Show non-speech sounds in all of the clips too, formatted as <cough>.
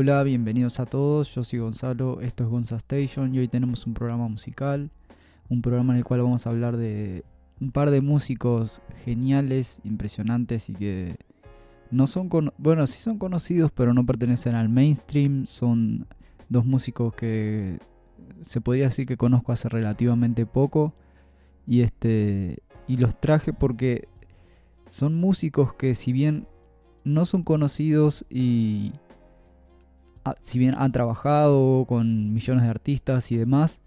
Hola, bienvenidos a todos, yo soy Gonzalo, esto es Gonza Station y hoy tenemos un programa musical, un programa en el cual vamos a hablar de un par de músicos geniales, impresionantes y que no son, bueno, sí son conocidos pero no pertenecen al mainstream, son dos músicos que se podría decir que conozco hace relativamente poco y este y los traje porque son músicos que si bien no son conocidos y si bien han trabajado con millones de artistas y demás,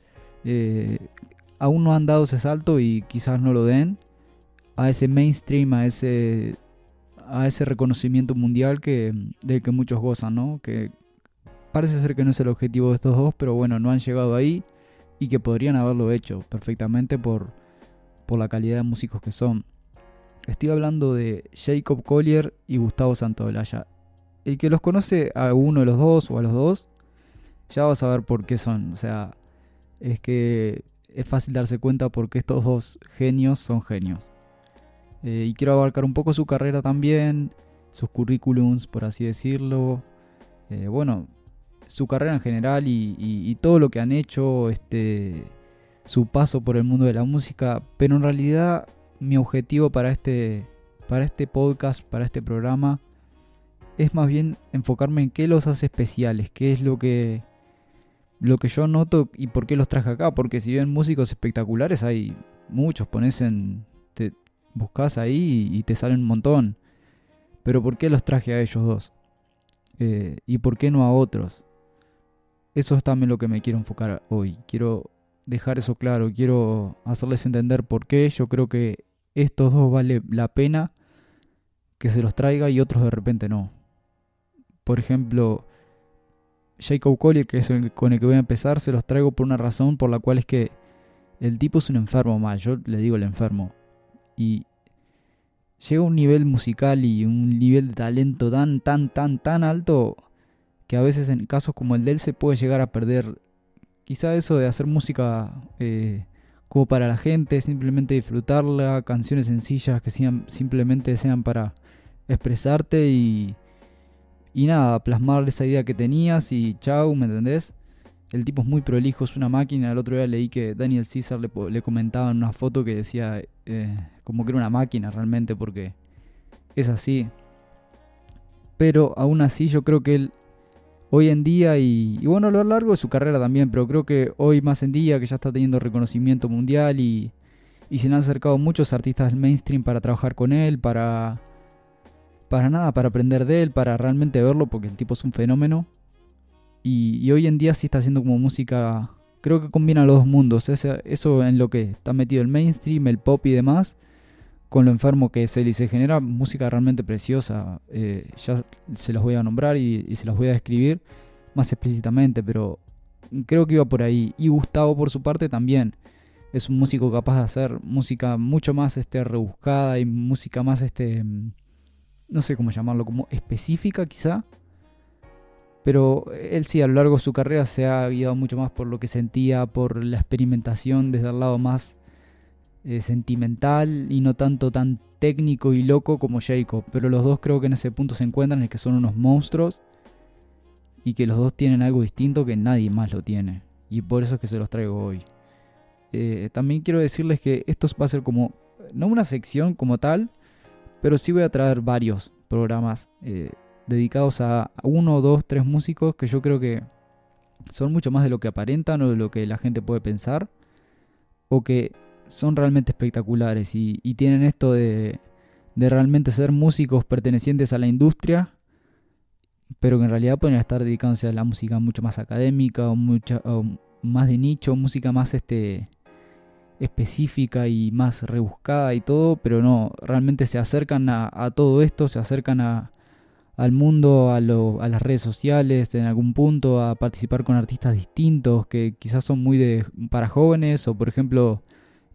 eh, aún no han dado ese salto y quizás no lo den a ese mainstream, a ese, a ese reconocimiento mundial que, del que muchos gozan, ¿no? Que parece ser que no es el objetivo de estos dos, pero bueno, no han llegado ahí y que podrían haberlo hecho perfectamente por, por la calidad de músicos que son. Estoy hablando de Jacob Collier y Gustavo Santaolalla el que los conoce a uno de los dos o a los dos, ya va a saber por qué son. O sea, es que es fácil darse cuenta porque estos dos genios son genios. Eh, y quiero abarcar un poco su carrera también, sus currículums, por así decirlo. Eh, bueno, su carrera en general y, todo lo que han hecho, este, su paso por el mundo de la música. Pero en realidad mi objetivo para este, para este podcast, para este programa, es más bien enfocarme en qué los hace especiales, qué es lo que lo que yo noto y por qué los traje acá, porque si bien músicos espectaculares hay muchos, pones en te buscas ahí y te salen un montón. Pero ¿por qué los traje a ellos dos? Eh, ¿Y por qué no a otros? Eso es también lo que me quiero enfocar hoy. Quiero dejar eso claro, quiero hacerles entender por qué yo creo que estos dos vale la pena que se los traiga y otros de repente no por ejemplo, Jacob Collier, que es el con el que voy a empezar, se los traigo por una razón por la cual es que el tipo es un enfermo más, yo le digo el enfermo. Y llega a un nivel musical y un nivel de talento tan, tan, tan, tan alto que a veces en casos como el de él se puede llegar a perder quizá eso de hacer música eh, como para la gente, simplemente disfrutarla, canciones sencillas que sean, simplemente sean para expresarte y y nada, plasmar esa idea que tenías y chau, ¿me entendés? El tipo es muy prolijo, es una máquina. El otro día leí que Daniel César le, comentaba en una foto que decía eh, como que era una máquina realmente, porque es así. Pero aún así yo creo que él hoy en día, y, bueno, a lo largo de su carrera también, pero creo que hoy más en día, que ya está teniendo reconocimiento mundial y, y se le han acercado muchos artistas del mainstream para trabajar con él, para para nada, para aprender de él, para realmente verlo, porque el tipo es un fenómeno. Y, hoy en día sí está haciendo como música, creo que combina los dos mundos, eso en lo que está metido el mainstream, el pop y demás, con lo enfermo que es él y se genera música realmente preciosa. Eh, ya se los voy a nombrar y, y se los voy a describir más explícitamente, pero creo que iba por ahí. Y Gustavo por su parte también es un músico capaz de hacer música mucho más este, rebuscada y música más este, no sé cómo llamarlo, como específica quizá. Pero él sí, a lo largo de su carrera se ha guiado mucho más por lo que sentía, por la experimentación desde el lado más eh, sentimental y no tanto tan técnico y loco como Jacob. Pero los dos creo que en ese punto se encuentran, es que son unos monstruos y que los dos tienen algo distinto que nadie más lo tiene. Y por eso es que se los traigo hoy. Eh, también quiero decirles que esto va a ser como, no una sección como tal, pero sí voy a traer varios programas eh, dedicados a uno, dos, tres músicos que yo creo que son mucho más de lo que aparentan o de lo que la gente puede pensar. O que son realmente espectaculares y, tienen esto de, realmente ser músicos pertenecientes a la industria, pero que en realidad pueden estar dedicándose a la música mucho más académica o, mucha, más de nicho, música más este específica y más rebuscada y todo, pero no, realmente se acercan a, todo esto, se acercan a, al mundo, a, a, las redes sociales, en algún punto, a participar con artistas distintos que quizás son muy de, para jóvenes, o por ejemplo,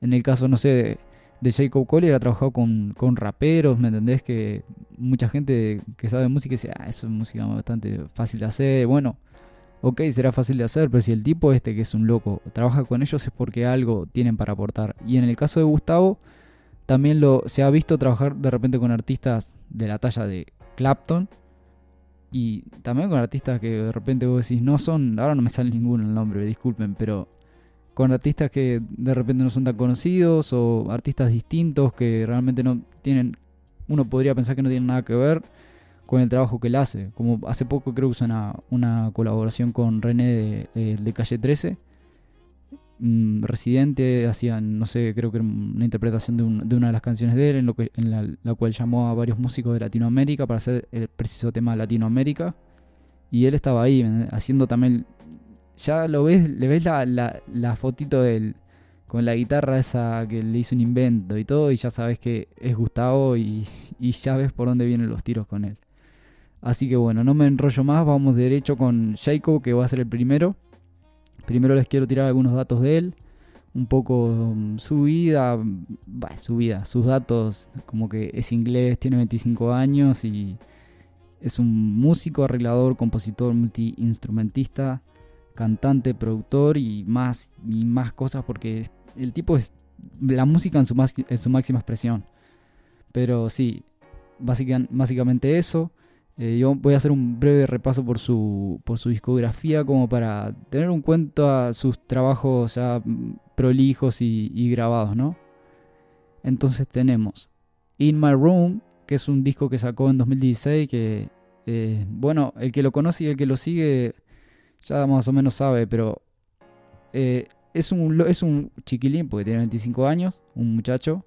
en el caso, no sé, de, de Jacob Collier ha trabajado con, con, raperos, ¿me entendés? Que mucha gente que sabe música dice, ah, eso es música bastante fácil de hacer, bueno ok, será fácil de hacer, pero si el tipo este que es un loco trabaja con ellos es porque algo tienen para aportar. Y en el caso de Gustavo, también lo, se ha visto trabajar de repente con artistas de la talla de Clapton Y también con artistas que de repente vos decís, no son, ahora no me sale ninguno el nombre, disculpen, pero con artistas que de repente no son tan conocidos o artistas distintos que realmente no tienen, uno podría pensar que no tienen nada que ver con el trabajo que él hace. Como hace poco creo que hizo una, colaboración con René de, eh, Calle 13 Mm, residente, hacían, no sé, creo que una interpretación de, una de las canciones de él, en, lo que, en la, cual llamó a varios músicos de Latinoamérica para hacer el preciso tema Latinoamérica. Y él estaba ahí, haciendo también. Ya lo ves, le ves la, la, fotito de él con la guitarra esa que le hizo un invento y todo, y ya sabes que es Gustavo y, y ya ves por dónde vienen los tiros con él. Así que bueno, no me enrollo más, vamos derecho con Jacob, que va a ser el primero. Primero les quiero tirar algunos datos de él, un poco mm, su vida, su vida, sus datos, como que es inglés, tiene 25 años y es un músico, arreglador, compositor, multiinstrumentista, cantante, productor y más, y más cosas porque el tipo es la música en su máxima expresión. Pero sí, básicamente eso. Eh, yo voy a hacer un breve repaso por su, por su discografía como para tener un cuento a sus trabajos ya prolijos y, grabados, ¿no? Entonces tenemos In My Room, que es un disco que sacó en 2016, que, eh, bueno, el que lo conoce y el que lo sigue ya más o menos sabe, pero eh, es, un, es un chiquilín, porque tiene 25 años, un muchacho,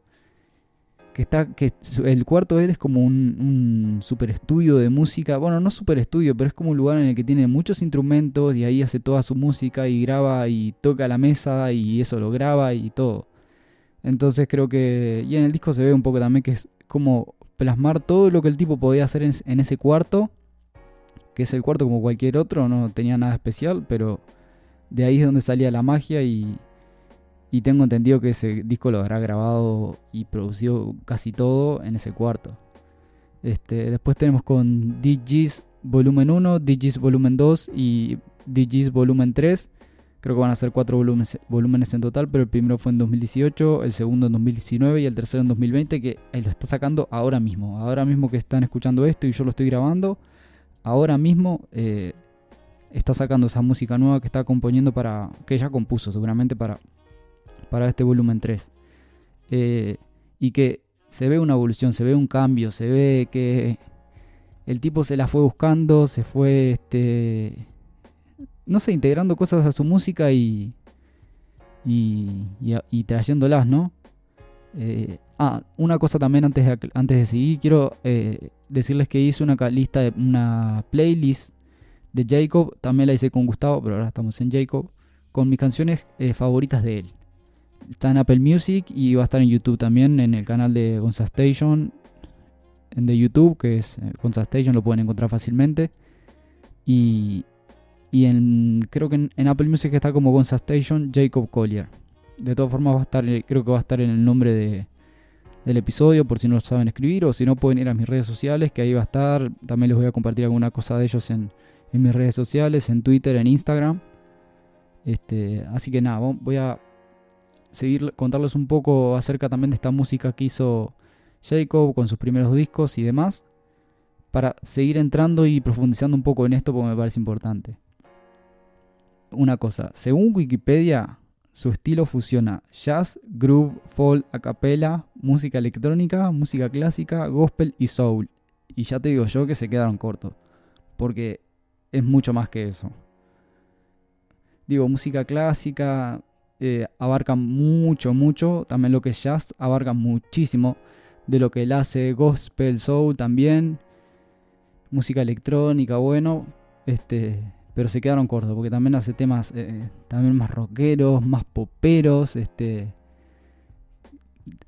que está que el cuarto de él es como un, super estudio de música. Bueno no super estudio pero es como un lugar en el que tiene muchos instrumentos y ahí hace toda su música y graba y toca la mesa y eso lo graba y todo. Entonces creo que y en el disco se ve un poco también que es como plasmar todo lo que el tipo podía hacer en, en ese cuarto que es el cuarto como cualquier otro no tenía nada especial pero de ahí es donde salía la magia y y tengo entendido que ese disco lo habrá grabado y producido casi todo en ese cuarto. Este, después tenemos con DJs Volumen 1, DJs Volumen 2 y DJs Volumen 3. Creo que van a ser cuatro volúmenes, en total, pero el primero fue en 2018, el segundo en 2019 y el tercero en 2020, que lo está sacando ahora mismo. Ahora mismo que están escuchando esto y yo lo estoy grabando, ahora mismo eh, está sacando esa música nueva que está componiendo para. que ya compuso seguramente para, para este volumen 3. Eh, y que se ve una evolución, se ve un cambio, se ve que el tipo se la fue buscando, se fue, este, no sé, integrando cosas a su música y, y, y, trayéndolas, ¿no? Eh, ah, una cosa también antes de, antes de seguir, quiero eh, decirles que hice una lista de una playlist de Jacob, también la hice con Gustavo, pero ahora estamos en Jacob, con mis canciones favoritas de él. Está en Apple Music y va a estar en YouTube también, en el canal de Gonza Station de YouTube, que es eh, Gonza Station, lo pueden encontrar fácilmente. Y, y en, creo que en, Apple Music está como Gonza Station Jacob Collier. De todas formas va a estar, eh, creo que va a estar en el nombre de, del episodio por si no lo saben escribir o si no pueden ir a mis redes sociales que ahí va a estar. También les voy a compartir alguna cosa de ellos en, en mis redes sociales, en Twitter, en Instagram. Este, así que nada, voy a seguir contarles un poco acerca también de esta música que hizo Jacob con sus primeros discos y demás, para seguir entrando y profundizando un poco en esto porque me parece importante. Una cosa, según Wikipedia, su estilo fusiona jazz, groove, folk, a capella, música electrónica, música clásica, gospel y soul. Y ya te digo yo que se quedaron cortos, porque es mucho más que eso. Digo, música clásica, eh, abarca mucho, mucho. También lo que es jazz abarca muchísimo de lo que él hace. Gospel, soul también. Música electrónica, bueno. Este, pero se quedaron cortos porque también hace temas eh, también más rockeros, más poperos. Este,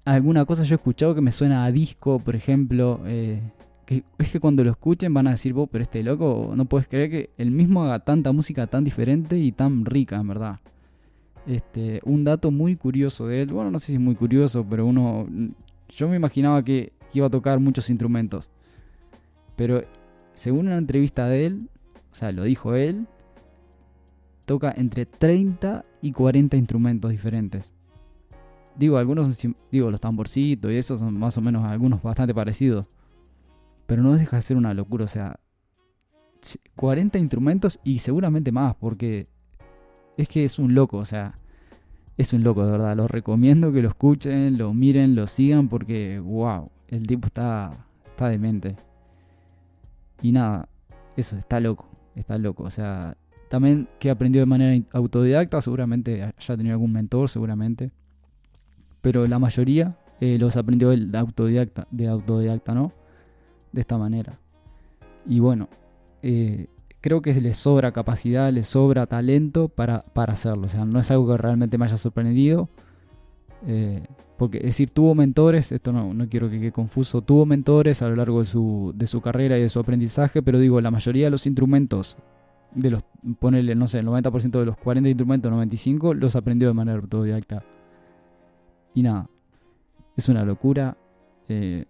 alguna cosa yo he escuchado que me suena a disco, por ejemplo. Eh, que es que cuando lo escuchen van a decir, vos, pero este loco, no puedes creer que el mismo haga tanta música tan diferente y tan rica, en verdad. Este, un dato muy curioso de él, bueno, no sé si es muy curioso, pero uno, yo me imaginaba que, iba a tocar muchos instrumentos. Pero según una entrevista de él, o sea, lo dijo él, toca entre 30 y 40 instrumentos diferentes. Digo, algunos, digo, los tamborcitos y esos son más o menos algunos bastante parecidos. Pero no deja de ser una locura, o sea, 40 instrumentos y seguramente más, porque es que es un loco, o sea, es un loco, de verdad. Los recomiendo que lo escuchen, lo miren, lo sigan, porque, wow, el tipo está, está demente. Y nada, eso, está loco, está loco. O sea, también que aprendió de manera autodidacta, seguramente haya tenido algún mentor, seguramente. Pero la mayoría eh, los aprendió de autodidacta, de autodidacta, ¿no? De esta manera. Y bueno, eh, creo que le sobra capacidad, le sobra talento para, para, hacerlo. O sea, no es algo que realmente me haya sorprendido. Eh, porque es decir, tuvo mentores, esto no, no quiero que quede confuso, tuvo mentores a lo largo de su, de su carrera y de su aprendizaje, pero digo, la mayoría de los instrumentos, de los, ponerle, no sé, el 90% de los 40 instrumentos, 95, los aprendió de manera autodidacta. Y nada, es una locura, eh,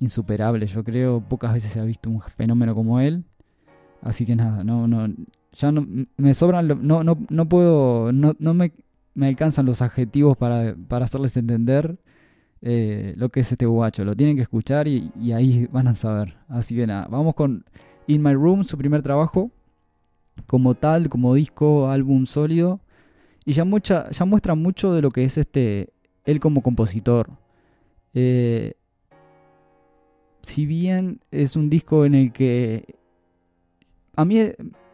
insuperable, yo creo, pocas veces se ha visto un fenómeno como él. Así que nada, no, no, ya no me sobran, no, no, no puedo, no, no me, me alcanzan los adjetivos para, para hacerles entender eh, lo que es este guacho. Lo tienen que escuchar y, ahí van a saber. Así que nada, vamos con In My Room, su primer trabajo, como tal, como disco, álbum sólido. Y ya, mucha, ya muestra mucho de lo que es este él como compositor. Eh, si bien es un disco en el que a mí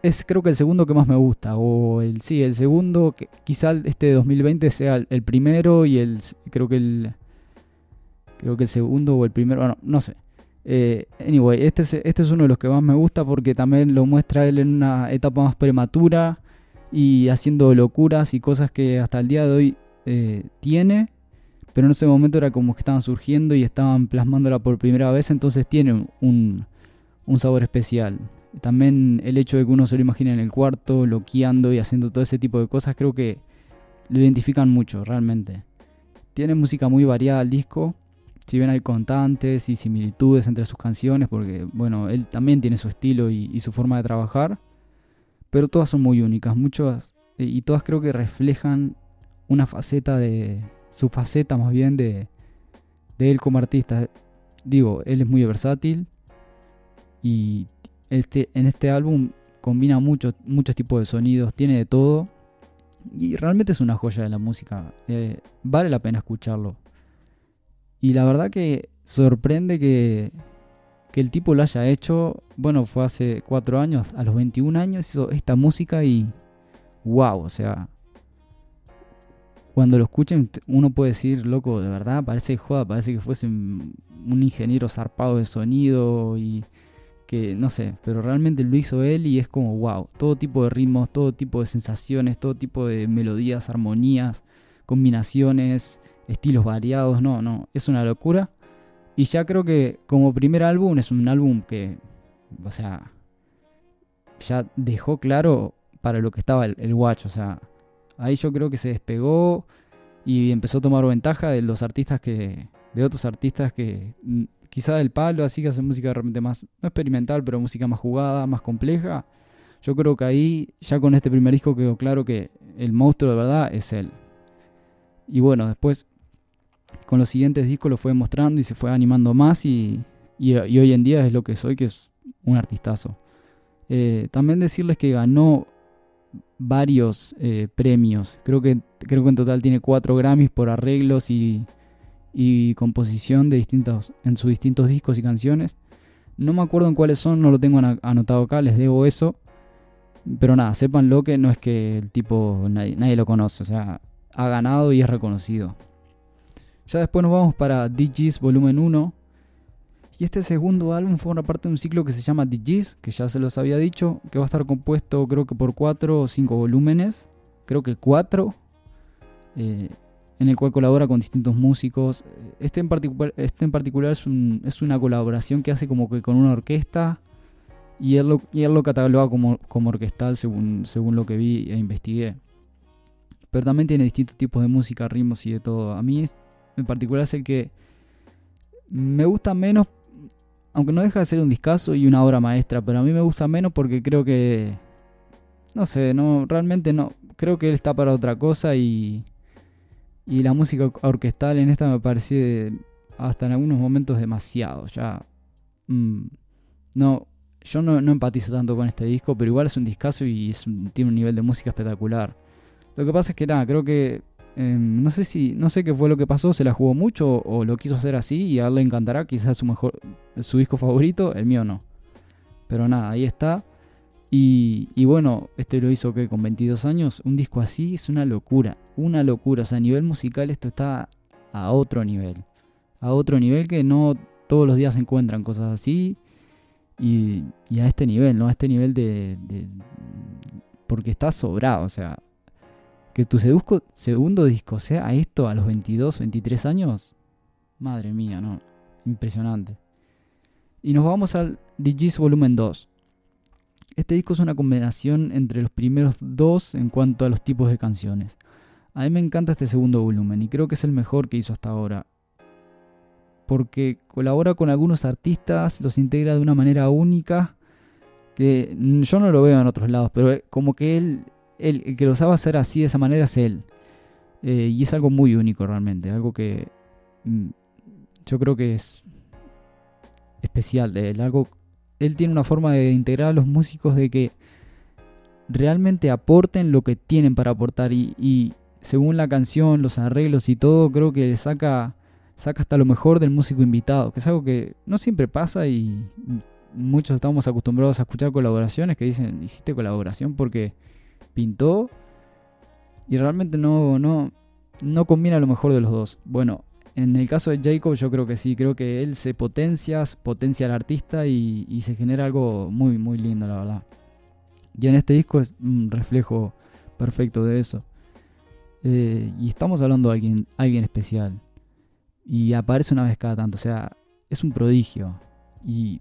es creo que el segundo que más me gusta, o el sí, el segundo, que quizá este 2020 sea el, primero y el creo que el creo que el segundo o el primero, bueno, no sé. Eh, anyway, este es, este es uno de los que más me gusta porque también lo muestra él en una etapa más prematura y haciendo locuras y cosas que hasta el día de hoy eh, tiene, pero en ese momento era como que estaban surgiendo y estaban plasmándola por primera vez, entonces tiene un, un sabor especial. También el hecho de que uno se lo imagine en el cuarto, loqueando y haciendo todo ese tipo de cosas, creo que lo identifican mucho, realmente. Tiene música muy variada el disco, si bien hay constantes y similitudes entre sus canciones, porque bueno, él también tiene su estilo y, su forma de trabajar, pero todas son muy únicas, muchas, eh, y todas creo que reflejan una faceta de, su faceta más bien de, de él como artista. Digo, él es muy versátil y este, en este álbum combina muchos muchos tipos de sonidos, tiene de todo. Y realmente es una joya de la música. Eh, vale la pena escucharlo. Y la verdad que sorprende que, que el tipo lo haya hecho. Bueno, fue hace cuatro años. A los 21 años hizo esta música y. ¡Wow! O sea. Cuando lo escuchen, uno puede decir, loco, de verdad, parece joda, parece que fuese un ingeniero zarpado de sonido y que no sé, pero realmente lo hizo él y es como wow, todo tipo de ritmos, todo tipo de sensaciones, todo tipo de melodías, armonías, combinaciones, estilos variados, no, no, es una locura. Y ya creo que como primer álbum es un álbum que, o sea, ya dejó claro para lo que estaba el, watch, o sea, ahí yo creo que se despegó y empezó a tomar ventaja de los artistas que, de otros artistas que quizá del palo, así que hace música realmente más, no experimental, pero música más jugada, más compleja. Yo creo que ahí, ya con este primer disco quedó claro que el monstruo de verdad es él. Y bueno, después con los siguientes discos lo fue mostrando y se fue animando más y, hoy en día es lo que soy, que es un artistazo. Eh, también decirles que ganó varios eh, premios. Creo que, creo que en total tiene cuatro Grammys por arreglos y y composición de distintos, en sus distintos discos y canciones. No me acuerdo en cuáles son, no lo tengo anotado acá, les debo eso. Pero nada, sépanlo que no es que el tipo nadie, lo conoce, o sea, ha ganado y es reconocido. Ya después nos vamos para DJs Volumen 1. Y este segundo álbum forma parte de un ciclo que se llama DJs, que ya se los había dicho, que va a estar compuesto creo que por 4 o 5 volúmenes. Creo que 4. Eh, en el cual colabora con distintos músicos. Este en, particular, este en particular es, un, es, una colaboración que hace como que con una orquesta y él lo, y él lo cataloga como, como orquestal según, según lo que vi e investigué. Pero también tiene distintos tipos de música, ritmos y de todo. A mí en particular es el que me gusta menos, aunque no deja de ser un discazo y una obra maestra, pero a mí me gusta menos porque creo que, no sé, no, realmente no, creo que él está para otra cosa y y la música orquestal en esta me parece hasta en algunos momentos demasiado. Ya. Mm, no. yo no, empatizo tanto con este disco, pero igual es un discazo y tiene un nivel de música espectacular. Lo que pasa es que nada, creo que em, no sé si no sé qué fue lo que pasó, se la jugó mucho o, lo quiso hacer así y a él le encantará, quizás su mejor su disco favorito, el mío no. Pero nada, ahí está. Y, y, bueno, este lo hizo que con 22 años, un disco así es una locura, una locura, o sea, a nivel musical esto está a otro nivel, a otro nivel que no todos los días se encuentran cosas así y, a este nivel, ¿no? A este nivel de, porque está sobrado, o sea, que tu segundo disco sea esto a los 22, 23 años, madre mía, ¿no? Impresionante. Y nos vamos al DJs Volumen 2. Este disco es una combinación entre los primeros dos en cuanto a los tipos de canciones. A mí me encanta este segundo volumen y creo que es el mejor que hizo hasta ahora. Porque colabora con algunos artistas, los integra de una manera única, que yo no lo veo en otros lados, pero como que él, el que lo sabe hacer así, de esa manera, es él. Eh, y es algo muy único realmente, algo que mm, yo creo que es especial de él, algo él tiene una forma de integrar a los músicos de que realmente aporten lo que tienen para aportar y, según la canción, los arreglos y todo, creo que saca, saca hasta lo mejor del músico invitado, que es algo que no siempre pasa y muchos estamos acostumbrados a escuchar colaboraciones que dicen, hiciste colaboración porque pintó y realmente no, no, no combina lo mejor de los dos. Bueno, en el caso de Jacob yo creo que sí, creo que él se potencia, potencia al artista y, se genera algo muy, muy lindo, la verdad. Y en este disco es un reflejo perfecto de eso. Eh, y estamos hablando de alguien, alguien especial. Y aparece una vez cada tanto, o sea, es un prodigio. Y,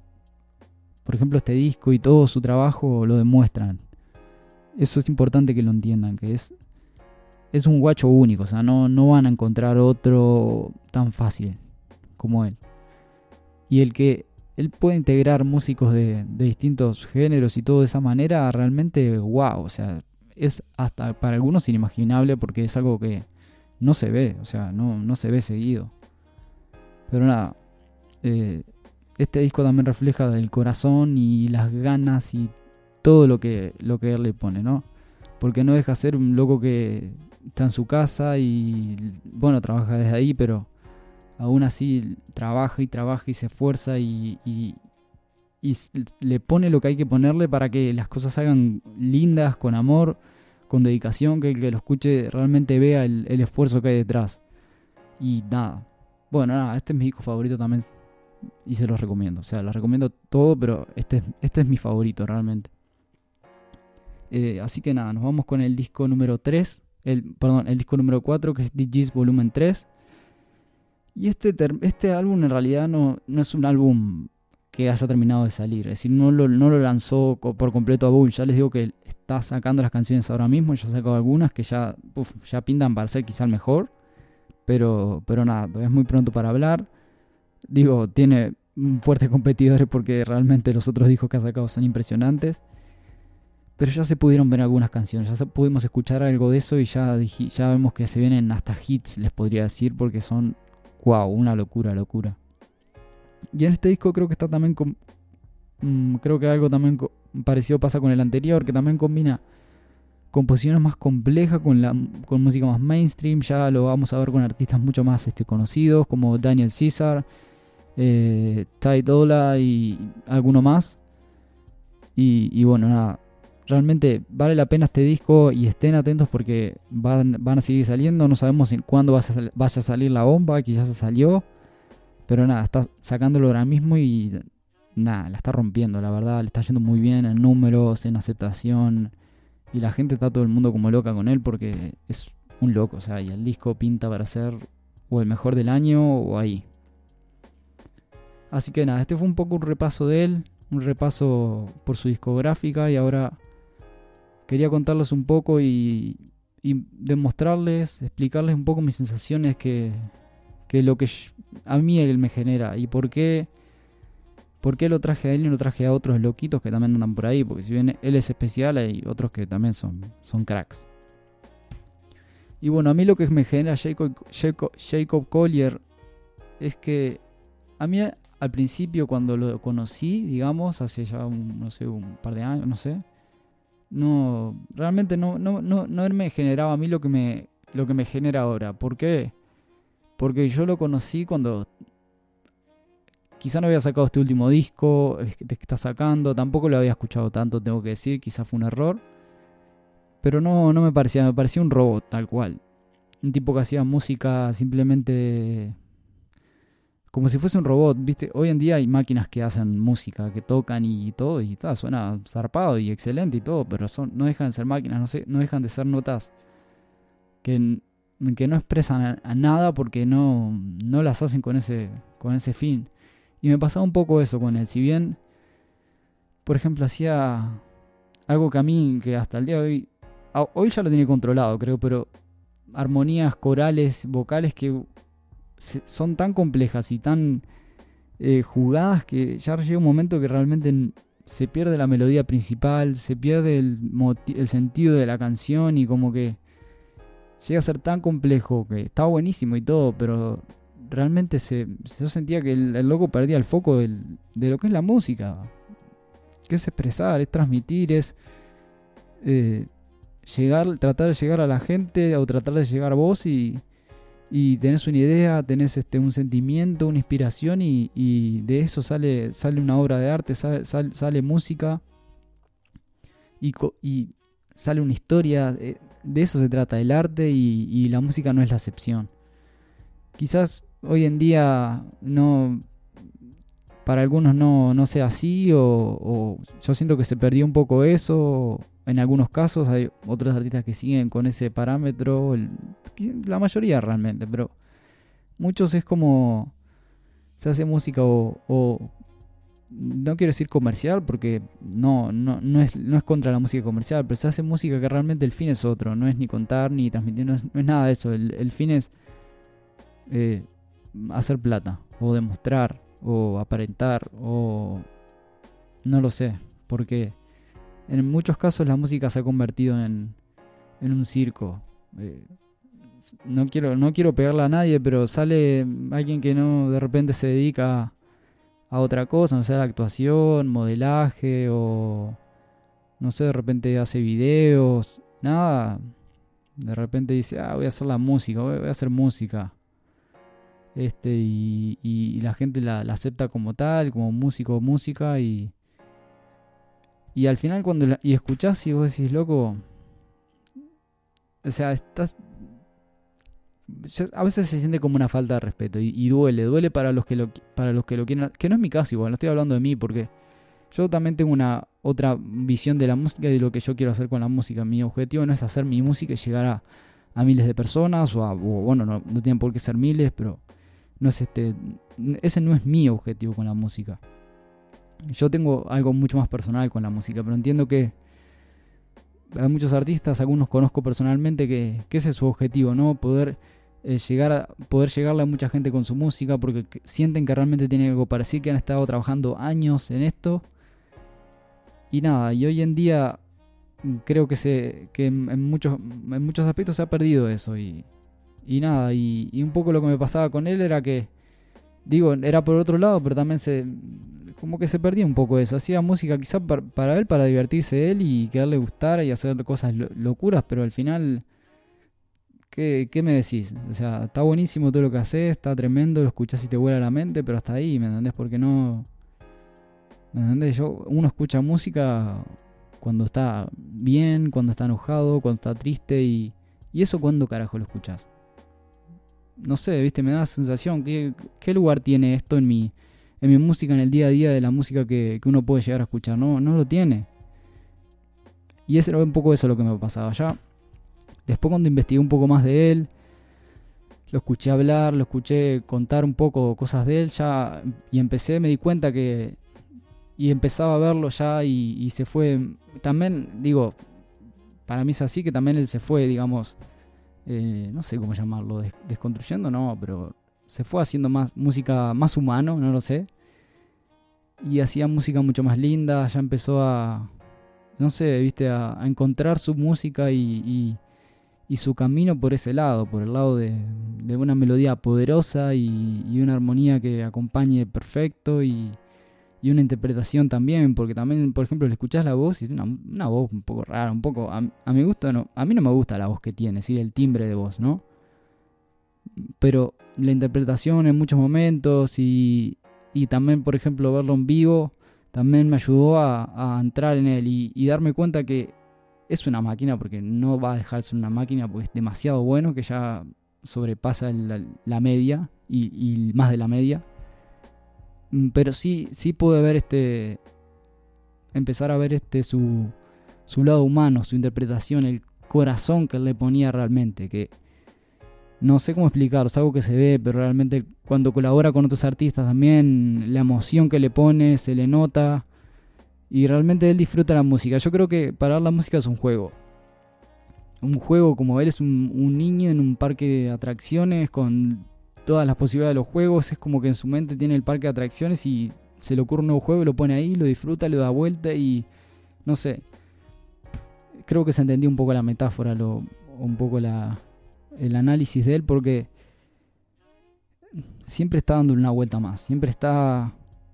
por ejemplo, este disco y todo su trabajo lo demuestran. Eso es importante que lo entiendan, que es es un guacho único, o sea, no, no van a encontrar otro tan fácil como él. Y el que él puede integrar músicos de, distintos géneros y todo de esa manera, realmente wow, o sea, es hasta para algunos inimaginable porque es algo que no se ve, o sea, no, no se ve seguido. Pero nada, eh, este disco también refleja el corazón y las ganas y todo lo que, lo que él le pone, ¿no? Porque no deja ser un loco que está en su casa y bueno, trabaja desde ahí, pero aún así trabaja y trabaja y se esfuerza y, y, le pone lo que hay que ponerle para que las cosas salgan lindas, con amor, con dedicación, que el que lo escuche realmente vea el, esfuerzo que hay detrás. Y nada, bueno, nada, este es mi disco favorito también y se los recomiendo. O sea, los recomiendo todo, pero este, este es mi favorito realmente. Eh, así que nada, nos vamos con el disco número 3 el, perdón, el disco número 4, que es DJs Volumen 3. Y este, este álbum en realidad no, no es un álbum que haya terminado de salir. Es decir, no lo, no lo lanzó por completo a Bull. Ya les digo que está sacando las canciones ahora mismo. Ya ha sacado algunas que ya, ya pintan para ser quizá mejor. Pero, pero nada, es muy pronto para hablar. Digo, tiene fuertes <laughs> competidores porque realmente los otros discos que ha sacado son impresionantes. Pero ya se pudieron ver algunas canciones, ya pudimos escuchar algo de eso y ya, ya vemos que se vienen hasta hits, les podría decir, porque son, wow, una locura, locura. Y en este disco creo que está también, con, mm, creo que algo también parecido pasa con el anterior, que también combina composiciones más complejas con, la, con música más mainstream, ya lo vamos a ver con artistas mucho más este, conocidos como Daniel Caesar, eh, Ty Dolla y alguno más. Y, y bueno, nada, realmente vale la pena este disco y estén atentos porque van, van a seguir saliendo. No sabemos en cuándo vaya a, salir la bomba, que ya se salió. Pero nada, está sacándolo ahora mismo y nada, la está rompiendo, la verdad. Le está yendo muy bien en números, en aceptación. Y la gente está todo el mundo como loca con él porque es un loco. O sea, y el disco pinta para ser o el mejor del año o ahí. Así que nada, este fue un poco un repaso de él, un repaso por su discográfica y ahora quería contarles un poco y, demostrarles, explicarles un poco mis sensaciones que, que lo que a mí él me genera y por qué, por qué lo traje a él y lo traje a otros loquitos que también andan por ahí, porque si bien él es especial hay otros que también son, son cracks. Y bueno, a mí lo que me genera Jacob Collier es que a mí al principio cuando lo conocí, digamos, hace ya un, no sé, un par de años, no sé, no, realmente no, no, no, no me generaba a mí lo que me, lo que me genera ahora. ¿Por qué? Porque yo lo conocí cuando quizá no había sacado este último disco que está sacando, tampoco lo había escuchado tanto, tengo que decir, quizá fue un error. Pero no, no me parecía, me parecía un robot tal cual. Un tipo que hacía música simplemente como si fuese un robot, ¿viste? Hoy en día hay máquinas que hacen música, que tocan y todo, y está, suena zarpado y excelente y todo, pero son, no dejan de ser máquinas, no dejan de ser notas que, que no expresan a, nada porque no, no las hacen con ese, con ese fin. Y me pasaba un poco eso con él, si bien, por ejemplo, hacía algo que a mí, que hasta el día de hoy, hoy ya lo tiene controlado, creo, pero armonías corales, vocales que son tan complejas y tan eh, jugadas que ya llega un momento que realmente se pierde la melodía principal, se pierde el, sentido de la canción y como que llega a ser tan complejo que está buenísimo y todo, pero realmente se, yo sentía que el, loco perdía el foco de lo que es la música, que es expresar, es transmitir, es eh, llegar, tratar de llegar a la gente o tratar de llegar a vos y y tenés una idea, tenés este, un sentimiento, una inspiración y, de eso sale, sale una obra de arte, sale, sale, música y, y, sale una historia. Eh, de eso se trata el arte y, la música no es la excepción. Quizás hoy en día no para algunos no, no sea así o yo siento que se perdió un poco eso en algunos casos hay otros artistas que siguen con ese parámetro, la mayoría realmente, pero muchos es como se hace música o, no quiero decir comercial porque no, no, no, es, no es contra la música comercial, pero se hace música que realmente el fin es otro, no es ni contar ni transmitir, no es, nada de eso, el, fin es eh, hacer plata o demostrar o aparentar o no lo sé, porque en muchos casos la música se ha convertido en, en un circo. Eh, no quiero, no quiero pegarle a nadie, pero sale alguien que no de repente se dedica a otra cosa, no sé, la actuación, modelaje o no sé, de repente hace videos, nada. De repente dice, ah, voy a hacer la música, voy a hacer música. Este, y, y la gente la, la, acepta como tal, como músico o música, y, y al final cuando y escuchás y vos decís, loco, o sea, estás... A veces se siente como una falta de respeto y, duele, duele para los que lo para los que lo quieren, que no es mi caso igual, no estoy hablando de mí porque yo también tengo una otra visión de la música y de lo que yo quiero hacer con la música. Mi objetivo no es hacer mi música y llegar a, miles de personas o, a, bueno, no, no tienen por qué ser miles, pero no es este ese no es mi objetivo con la música. Yo tengo algo mucho más personal con la música, pero entiendo que hay muchos artistas, algunos conozco personalmente, que, ese es su objetivo, ¿no? Poder eh, llegar a, poder llegarle a mucha gente con su música porque sienten que realmente tienen algo para decir, que han estado trabajando años en esto. Y nada, y hoy en día creo que se que en, muchos en muchos aspectos se ha perdido eso y, y nada, y un poco lo que me pasaba con él era que digo, era por otro lado, pero también se como que se perdía un poco eso. Hacía música quizás para, él, para divertirse él y que a le gustara y hacer cosas locuras, pero al final, ¿qué, ¿qué, me decís? O sea, está buenísimo todo lo que haces, está tremendo, lo escuchás y te vuela la mente, pero hasta ahí, ¿me entendés? Porque no... ¿Me entendés? Yo, uno escucha música cuando está bien, cuando está enojado, cuando está triste y... ¿Y eso cuándo carajo lo escuchás? No sé, viste, me da la sensación, ¿qué, qué lugar tiene esto en mi en mi música, en el día a día de la música que, uno puede llegar a escuchar. No, no lo tiene. Y era un poco eso lo que me pasaba. Ya después cuando investigué un poco más de él, lo escuché hablar, lo escuché contar un poco cosas de él, ya y empecé, me di cuenta que y empezaba a verlo ya y, se fue. También digo, para mí es así que también él se fue, digamos, eh, no sé cómo llamarlo, desconstruyendo, no, pero se fue haciendo más música más humano, no lo sé. Y hacía música mucho más linda, ya empezó a, no sé, viste, a, encontrar su música y, y su camino por ese lado, por el lado de, una melodía poderosa y, una armonía que acompañe perfecto y, una interpretación también, porque también, por ejemplo, le escuchás la voz y es una, voz un poco rara, un poco, a, mi gusto, no, a mí no me gusta la voz que tiene, es el timbre de voz, ¿no? Pero la interpretación en muchos momentos y, también, por ejemplo, verlo en vivo, también me ayudó a, entrar en él y darme cuenta que es una máquina porque no va a dejarse una máquina porque es demasiado bueno que ya sobrepasa la, media y, más de la media. Mm, pero sí, sí pude ver este. Empezar a ver este su, su lado humano, su interpretación, el corazón que le ponía realmente. Que no sé cómo explicarlo, algo que se ve, pero realmente cuando colabora con otros artistas también, la emoción que le pone, se le nota y realmente él disfruta la música. Yo creo que para él la música es un juego. Un juego como él es un, niño en un parque de atracciones con todas las posibilidades de los juegos. Es como que en su mente tiene el parque de atracciones y se le ocurre un nuevo juego, lo pone ahí, lo disfruta, lo da vuelta y no sé. Creo que se entendió un poco la metáfora, lo, un poco la, el análisis de él porque siempre está dando una vuelta más, siempre está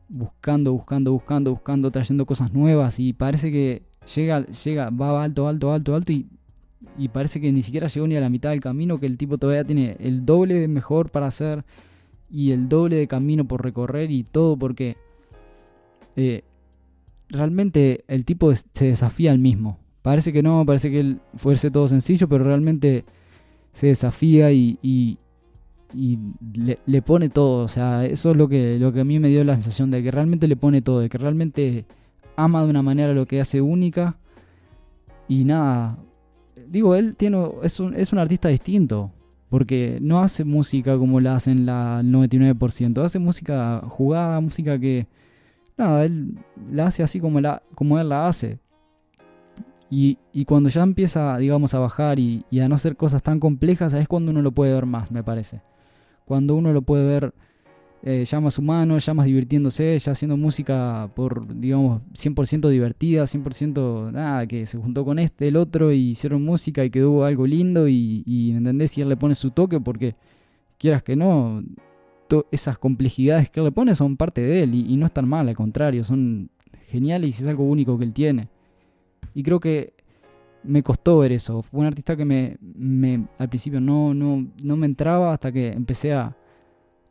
buscando, buscando, buscando, buscando, trayendo cosas nuevas y parece que llega, llega, va alto, alto, alto, alto y, y parece que ni siquiera llegó ni a la mitad del camino, que el tipo todavía tiene el doble de mejor para hacer y el doble de camino por recorrer y todo porque eh, realmente el tipo se desafía al mismo. Parece que no, parece que él fuese todo sencillo, pero realmente se desafía y, le, pone todo. O sea, eso es lo que, lo que a mí me dio la sensación de que realmente le pone todo, de que realmente ama de una manera lo que hace única. Y nada, digo, él tiene, es, un, es un artista distinto. Porque no hace música como la hacen la, el 99%. Hace música jugada, música que. Nada, él la hace así como, la, como él la hace. Y, y cuando ya empieza, digamos, a bajar y, y, a no hacer cosas tan complejas, es cuando uno lo puede ver más, me parece cuando uno lo puede ver eh, ya más humano, ya más divirtiéndose, ya haciendo música por, digamos, 100% divertida, 100% nada, que se juntó con este, el otro, y hicieron música y quedó algo lindo, y, y ¿me entendés? Y él le pone su toque porque, quieras que no, esas complejidades que él le pone son parte de él, y, no están mal, al contrario, son geniales y es algo único que él tiene. Y creo que me costó ver eso. Fue un artista que me, me al principio no, no, no, me entraba hasta que empecé a,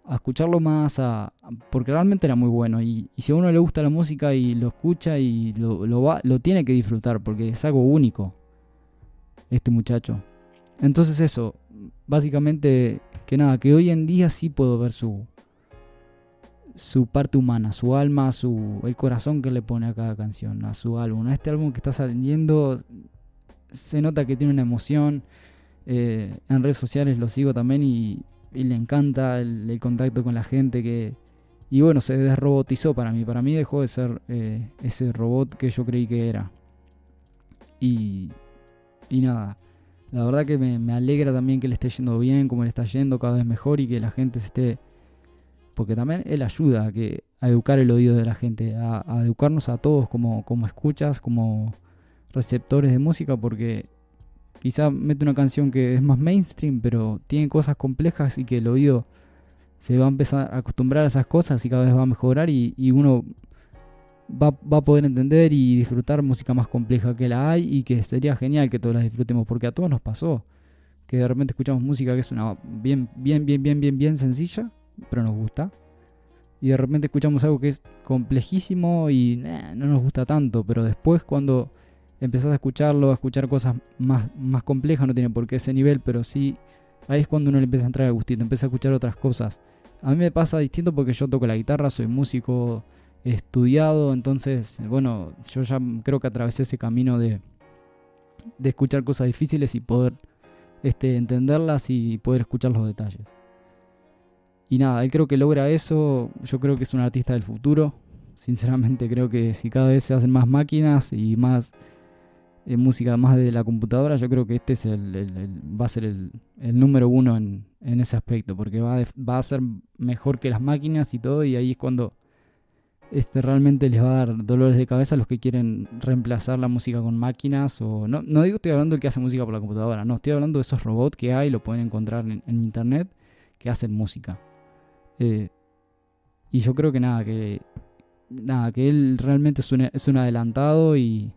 a escucharlo más, a, porque realmente era muy bueno. Y, si a uno le gusta la música y lo escucha y lo, va, lo tiene que disfrutar, porque es algo único, este muchacho. Entonces eso, básicamente que nada, que hoy en día sí puedo ver su, su parte humana, su alma, su, el corazón que le pone a cada canción, a su álbum. A este álbum que está saliendo se nota que tiene una emoción. Eh, en redes sociales lo sigo también y, le encanta el, contacto con la gente que... Y bueno, se desrobotizó para mí. Para mí dejó de ser eh, ese robot que yo creí que era. Y, y nada, la verdad que me, alegra también que le esté yendo bien, como le está yendo cada vez mejor y que la gente se esté... Porque también él ayuda a educar el oído de la gente, a, a educarnos a todos como, como escuchas, como receptores de música porque quizá mete una canción que es más mainstream, pero tiene cosas complejas y que el oído se va a empezar a acostumbrar a esas cosas y cada vez va a mejorar y, uno va, a poder entender y disfrutar música más compleja que la hay y que sería genial que todos la disfrutemos porque a todos nos pasó que de repente escuchamos música que es una bien, bien, bien, bien, bien, bien sencilla, pero nos gusta. Y de repente escuchamos algo que es complejísimo y no nos gusta tanto, pero después cuando empezás a escucharlo, a escuchar cosas más, más complejas, no tiene por qué ese nivel, pero sí, ahí es cuando uno le empieza a entrar a gustito, empieza a escuchar otras cosas. A mí me pasa distinto porque yo toco la guitarra, soy músico estudiado, entonces, bueno, yo ya creo que atravesé ese camino de, de escuchar cosas difíciles y poder este, entenderlas y poder escuchar los detalles. Y nada, él creo que logra eso, yo creo que es un artista del futuro, sinceramente creo que si cada vez se hacen más máquinas y más en música más de la computadora, yo creo que este es el, va a ser el, número uno en, ese aspecto, porque va, va a ser mejor que las máquinas y todo, y ahí es cuando este realmente les va a dar dolores de cabeza a los que quieren reemplazar la música con máquinas o no, no digo estoy hablando del que hace música por la computadora, no, estoy hablando de esos robots que hay, lo pueden encontrar en, internet, que hacen música. Eh, y yo creo que nada, que nada, que él realmente es un, es un adelantado y,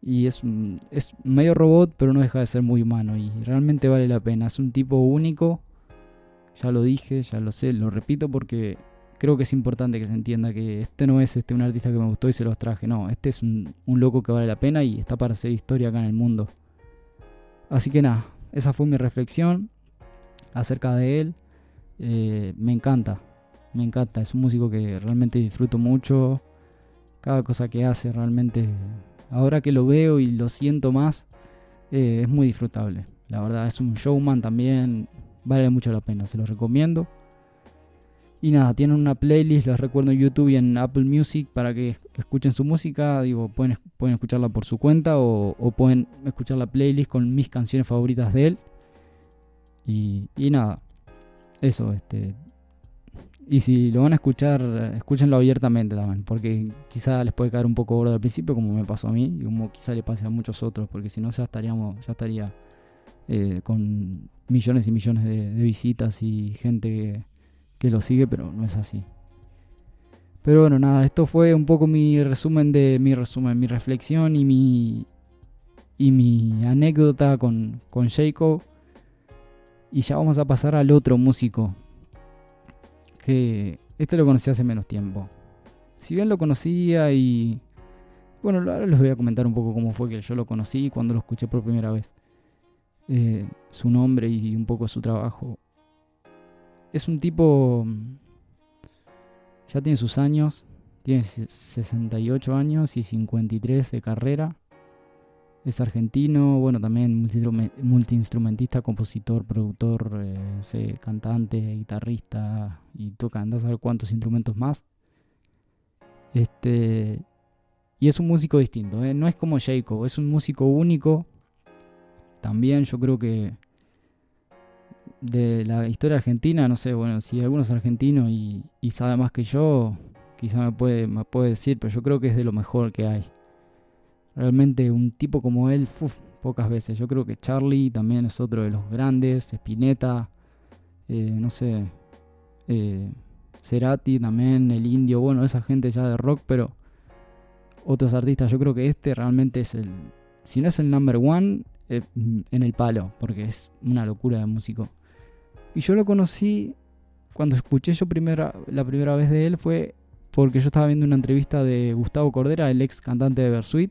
y es, es medio robot, pero no deja de ser muy humano y realmente vale la pena. Es un tipo único, ya lo dije, ya lo sé, lo repito porque creo que es importante que se entienda que este no es este un artista que me gustó y se los traje, no, este es un, loco que vale la pena y está para hacer historia acá en el mundo. Así que nada, esa fue mi reflexión acerca de él. Eh, me encanta, me encanta, es un músico que realmente disfruto mucho. Cada cosa que hace realmente, ahora que lo veo y lo siento más, eh, es muy disfrutable. La verdad, es un showman también, vale mucho la pena, se lo recomiendo. Y nada, tienen una playlist, les recuerdo en YouTube y en Apple Music para que escuchen su música. Digo, pueden, pueden escucharla por su cuenta o, pueden escuchar la playlist con mis canciones favoritas de él. Y nada, eso, este. Y si lo van a escuchar, escúchenlo abiertamente también, porque quizá les puede caer un poco gordo al principio, como me pasó a mí, y como quizá le pase a muchos otros, porque si no ya estaríamos, ya estaría eh, con millones y millones de, visitas y gente que que lo sigue, pero no es así. Pero bueno, nada, esto fue un poco mi resumen de mi resumen, mi reflexión y mi y mi anécdota con, con Jacob. Y ya vamos a pasar al otro músico. Este lo conocí hace menos tiempo. Si bien lo conocía y. Bueno, ahora les voy a comentar un poco cómo fue que yo lo conocí y cuando lo escuché por primera vez. Eh, su nombre y un poco su trabajo es un tipo. Ya tiene sus años. Tiene 68 años y 53 de carrera. Es argentino, bueno, también multiinstrumentista, compositor, productor, eh, cantante, guitarrista y toca, andás a saber cuántos instrumentos más. Este. Y es un músico distinto, ¿eh? no es como Jacob, es un músico único. También yo creo que de la historia argentina, no sé, bueno, si alguno es argentino y, sabe más que yo, quizá me puede, me puede decir, pero yo creo que es de lo mejor que hay. Realmente un tipo como él, pocas veces. Yo creo que Charlie también es otro de los grandes, Spinetta, eh, no sé, eh, Cerati también, el indio, bueno, esa gente ya de rock, pero otros artistas, yo creo que este realmente es el, si no es el number one, eh, en el palo, porque es una locura de músico. Y yo lo conocí cuando escuché yo primera, la primera vez de él fue porque yo estaba viendo una entrevista de Gustavo Cordera, el ex cantante de Versuit,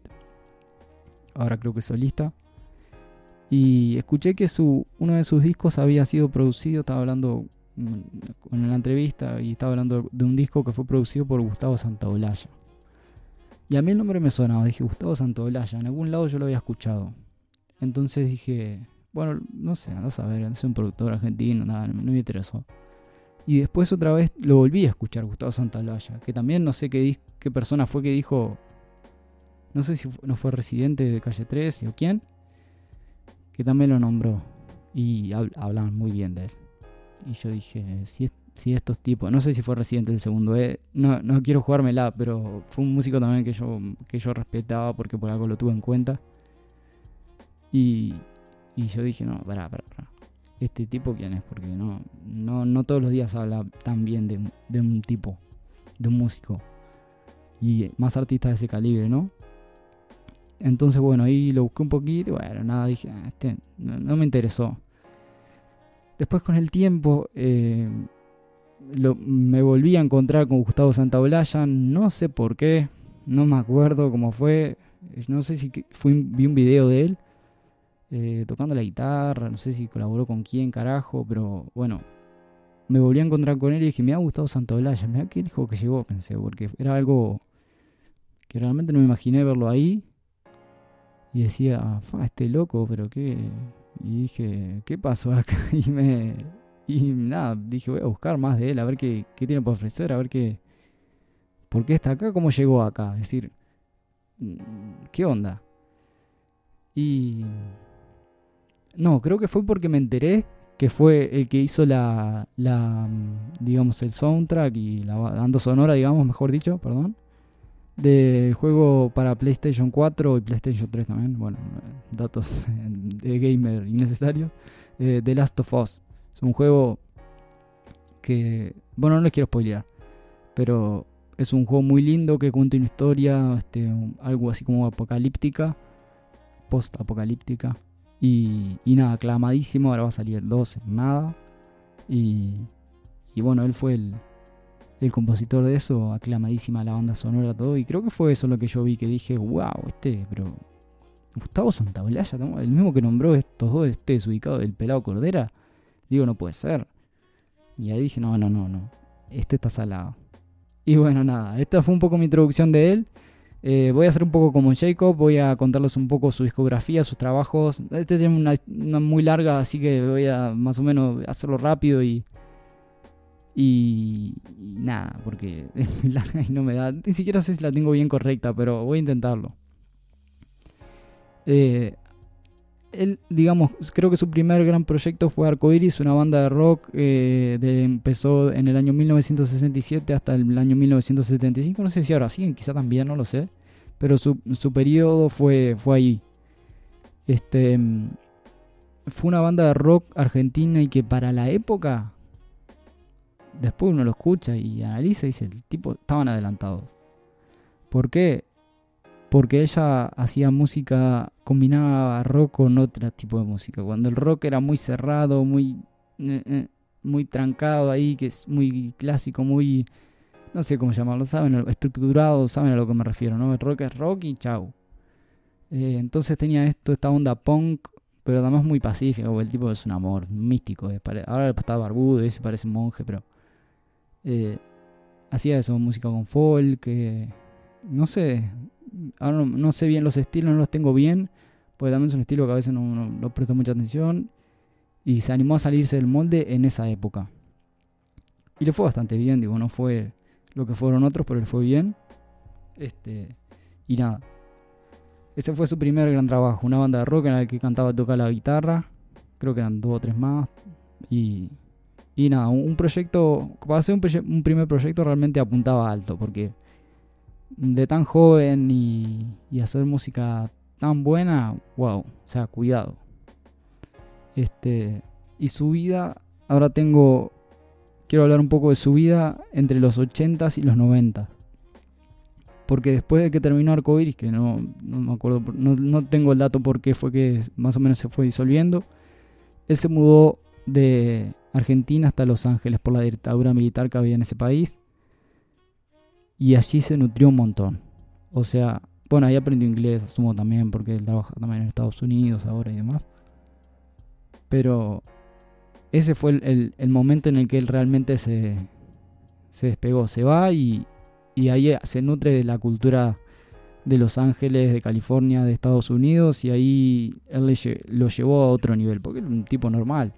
ahora creo que es solista, y escuché que su, uno de sus discos había sido producido, estaba hablando en la entrevista y estaba hablando de un disco que fue producido por Gustavo Santaolalla. Y a mí el nombre me sonaba, dije Gustavo Santaolalla, en algún lado yo lo había escuchado. Entonces dije, bueno, no sé, andás a ver, es un productor argentino, nada, no, me interesó. Y después otra vez lo volví a escuchar, Gustavo Santaolalla, que también no sé qué persona fue que dijo, no sé si no fue residente de Calle 13 o quién, que también lo nombró. Y hablaban muy bien de él. Y yo dije, si, estos tipos, no sé si fue residente del segundo, eh, no, no quiero jugármela, pero fue un músico también que yo, que yo respetaba porque por algo lo tuve en cuenta. Y, y yo dije, no, pará, pará, pará. ¿Este tipo quién es? Porque no, no, no todos los días habla tan bien de, de un tipo, de un músico. Y más artistas de ese calibre, ¿no? Entonces, bueno, ahí lo busqué un poquito y bueno, nada, dije, ah, este no, me interesó. Después con el tiempo eh, lo, me volví a encontrar con Gustavo Santaolalla, no sé por qué, no me acuerdo cómo fue, no sé si vi un video de él eh, tocando la guitarra, no sé si colaboró con quién, carajo, pero bueno, me volví a encontrar con él y dije, me ha gustado Santolaya, me qué dijo que llegó, pensé, porque era algo que realmente no me imaginé verlo ahí. Y decía, ah, este loco, pero qué. Y dije, ¿qué pasó acá? <laughs> Y me. Y nada, dije, voy a buscar más de él, a ver qué, qué tiene para ofrecer, a ver qué. ¿Por qué está acá? ¿Cómo llegó acá? Es decir, mm, ¿qué onda? Y no, creo que fue porque me enteré que fue el que hizo la, la digamos, el soundtrack y la banda sonora, digamos, mejor dicho, perdón, del juego para PlayStation 4 y PlayStation 3 también, bueno, datos <laughs> de gamer innecesarios, eh, The Last of Us. Es un juego que, bueno, no les quiero spoilear, pero es un juego muy lindo que cuenta una historia, este, algo así como apocalíptica, post-apocalíptica. Y, nada, aclamadísimo, ahora va a salir el 2 nada. Y, y bueno, él fue el, el compositor de eso, aclamadísima la banda sonora, todo. Y creo que fue eso lo que yo vi, que dije, wow, este, pero Gustavo Santaolalla, el mismo que nombró estos dos, este desubicado del pelado Cordera. Digo, no puede ser. Y ahí dije, no, no, no, no. Este está salado. Y bueno, nada, esta fue un poco mi introducción de él. Eh, voy a hacer un poco como Jacob, voy a contarles un poco su discografía, sus trabajos. Este tiene una, muy larga, así que voy a más o menos hacerlo rápido y, y, nada, porque <laughs> es muy larga y no me da. Ni siquiera sé si la tengo bien correcta, pero voy a intentarlo. Eh, él, digamos, creo que su primer gran proyecto fue Arcoiris, una banda de rock eh, de, empezó en el año 1967 hasta el año 1975. No sé si ahora siguen, quizá también, no lo sé. Pero su, su periodo fue, fue ahí. Este, fue una banda de rock argentina y que para la época, después uno lo escucha y analiza y dice, el tipo, estaban adelantados. ¿Por qué? porque ella hacía música, combinaba rock con otro tipo de música. Cuando el rock era muy cerrado, muy, eh, eh, muy trancado ahí, que es muy clásico, muy, no sé cómo llamarlo, saben, estructurado, saben a lo que me refiero, ¿no? El rock es rock y chau. Eh, entonces tenía esto, esta onda punk, pero además muy pacífico, el tipo es un amor místico. ahora está barbudo y se parece un monje, pero hacía eso, música con folk, no sé, ahora no, sé bien los estilos, no los tengo bien, porque también es un estilo que a veces no, no, presto mucha atención. Y se animó a salirse del molde en esa época. Y le fue bastante bien, digo, no fue lo que fueron otros, pero le fue bien. Este, y nada. Ese fue su primer gran trabajo, una banda de rock en la que cantaba, tocar la guitarra. Creo que eran dos o tres más. Y, y nada, un, proyecto, para ser un, primer proyecto realmente apuntaba alto, porque de tan joven y, hacer música tan buena, wow, o sea, cuidado. Este, y su vida, ahora tengo, quiero hablar un poco de su vida entre los 80s y los 90 Porque después de que terminó Arcoiris, que no, no me acuerdo, no, no tengo el dato por qué fue que más o menos se fue disolviendo, él se mudó de Argentina hasta Los Ángeles por la dictadura militar que había en ese país y allí se nutrió un montón. O sea, bueno, ahí aprendió inglés, asumo también, porque él trabaja también en Estados Unidos ahora y demás. Pero ese fue el, el, momento en el que él realmente se, se despegó. Se va y, y ahí se nutre de la cultura de Los Ángeles, de California, de Estados Unidos, y ahí él lo llevó a otro nivel, porque era un tipo normal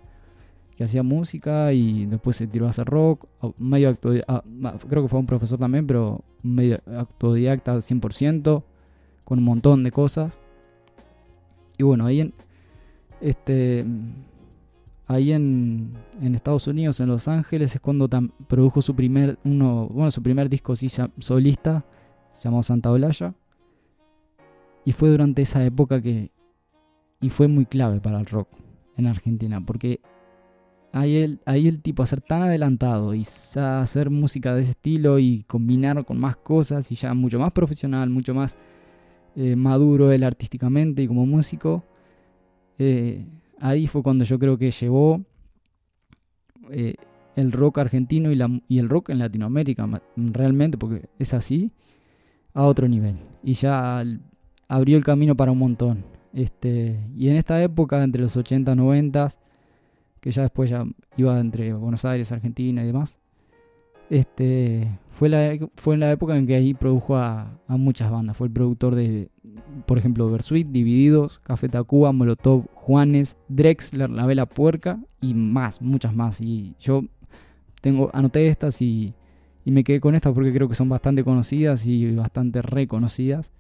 que hacía música y después se tiró a hacer rock, medio ah, creo que fue un profesor también, pero medio autodidacta 100%, con un montón de cosas. Y bueno, ahí en este ahí en, en Estados Unidos, en Los Ángeles, es cuando produjo su primer bueno, su primer disco sí, solista, llamado Santa Olaya. Y fue durante esa época que y fue muy clave para el rock en Argentina, porque ahí el, ahí el tipo a ser tan adelantado y hacer música de ese estilo y combinar con más cosas y ya mucho más profesional, mucho más eh, maduro él artísticamente y como músico, eh, ahí fue cuando yo creo que llevó eh, el rock argentino y, la, y el rock en Latinoamérica realmente, porque es así, a otro nivel. Y ya abrió el camino para un montón. Este, y en esta época, entre los 80 y 90, que ya después ya iba entre Buenos Aires, Argentina y demás. Este, fue, la, fue en la época en que ahí produjo a, muchas bandas. Fue el productor de, por ejemplo, Versuit, Divididos, Café Tacuba, Molotov, Juanes, Drexler, La Vela Puerca y más, muchas más. Y yo tengo, anoté estas y, y me quedé con estas porque creo que son bastante conocidas y bastante reconocidas.